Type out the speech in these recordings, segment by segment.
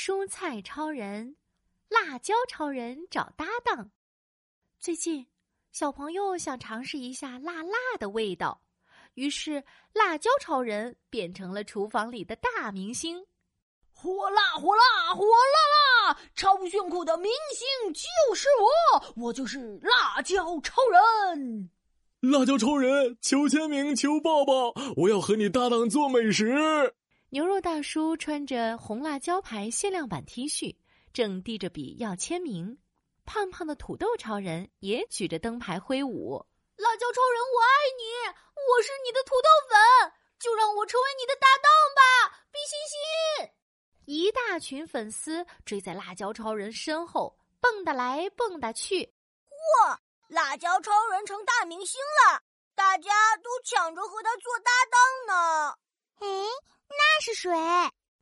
蔬菜超人、辣椒超人找搭档。最近，小朋友想尝试一下辣辣的味道，于是辣椒超人变成了厨房里的大明星。火辣火辣火辣辣！超炫酷的明星就是我，我就是辣椒超人。辣椒超人，求签名，求抱抱！我要和你搭档做美食。牛肉大叔穿着红辣椒牌限量版 T 恤，正递着笔要签名。胖胖的土豆超人也举着灯牌挥舞。辣椒超人，我爱你，我是你的土豆粉，就让我成为你的搭档吧！比心心。一大群粉丝追在辣椒超人身后，蹦跶来蹦跶去。哇！辣椒超人成大明星了，大家都抢着和他做搭档呢。哎，那是谁？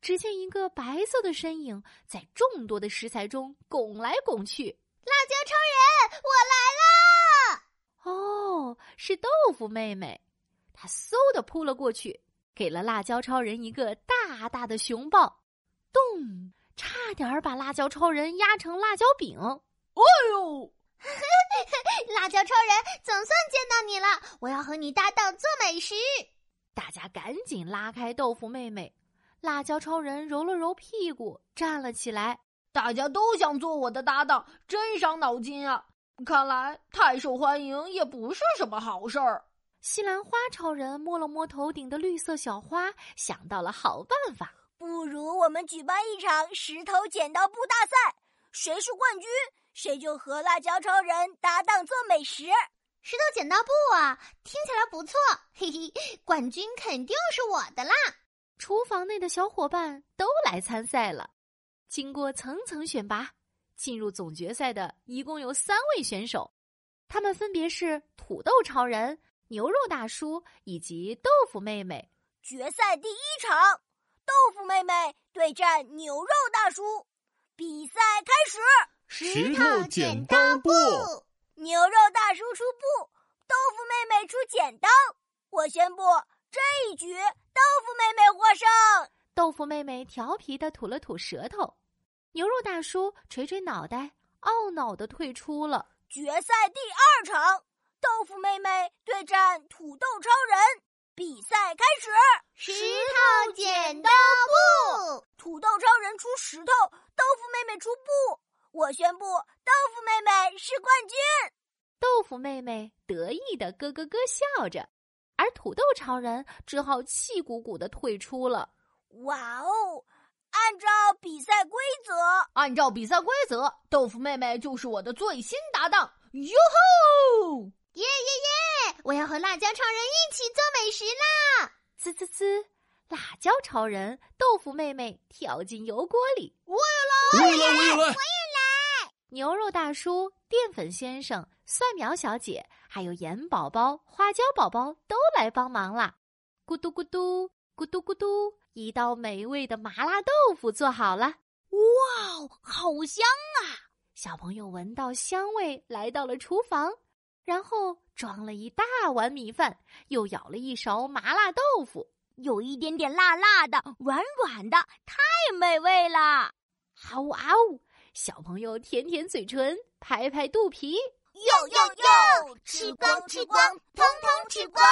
只见一个白色的身影在众多的食材中拱来拱去。辣椒超人，我来啦！哦，是豆腐妹妹，她嗖的扑了过去，给了辣椒超人一个大大的熊抱，咚，差点把辣椒超人压成辣椒饼。哎呦！辣椒超人，总算见到你了！我要和你搭档做美食。大家赶紧拉开豆腐妹妹。辣椒超人揉了揉屁股，站了起来。大家都想做我的搭档，真伤脑筋啊！看来太受欢迎也不是什么好事儿。西兰花超人摸了摸头顶的绿色小花，想到了好办法。不如我们举办一场石头剪刀布大赛，谁是冠军？谁就和辣椒超人搭档做美食？石头剪刀布啊，听起来不错，嘿嘿，冠军肯定是我的啦！厨房内的小伙伴都来参赛了，经过层层选拔，进入总决赛的一共有三位选手，他们分别是土豆超人、牛肉大叔以及豆腐妹妹。决赛第一场，豆腐妹妹对战牛肉大叔，比赛开始。石头剪刀布，牛肉大叔出布，豆腐妹妹出剪刀。我宣布这一局豆腐妹妹获胜。豆腐妹妹调皮的吐了吐舌头，牛肉大叔捶捶脑袋，懊恼的退出了决赛第二场。豆腐妹妹对战土豆超人，比赛开始。石头剪刀布，土豆超人出石头，豆腐妹妹出布。我宣布，是冠军。豆腐妹妹得意的咯咯咯笑着，而土豆超人只好气鼓鼓的退出了。哇哦！按照比赛规则，按照比赛规则，豆腐妹妹就是我的最新搭档。哟吼！耶耶耶！我要和辣椒超人一起做美食啦！滋滋滋！辣椒超人、豆腐妹妹跳进油锅里。我也来！我也来！我也来！我也来！牛肉大叔、淀粉先生、蒜苗小姐，还有盐宝宝、花椒宝宝都来帮忙啦！咕嘟咕嘟，咕嘟咕嘟，一道美味的麻辣豆腐做好了。哇，好香啊！小朋友闻到香味，来到了厨房，然后装了一大碗米饭，又舀了一勺麻辣豆腐，有一点点辣辣的，软软的，太美味了！哇哦！小朋友舔舔嘴唇，拍拍肚皮，哟哟哟，吃光吃光，通通吃光！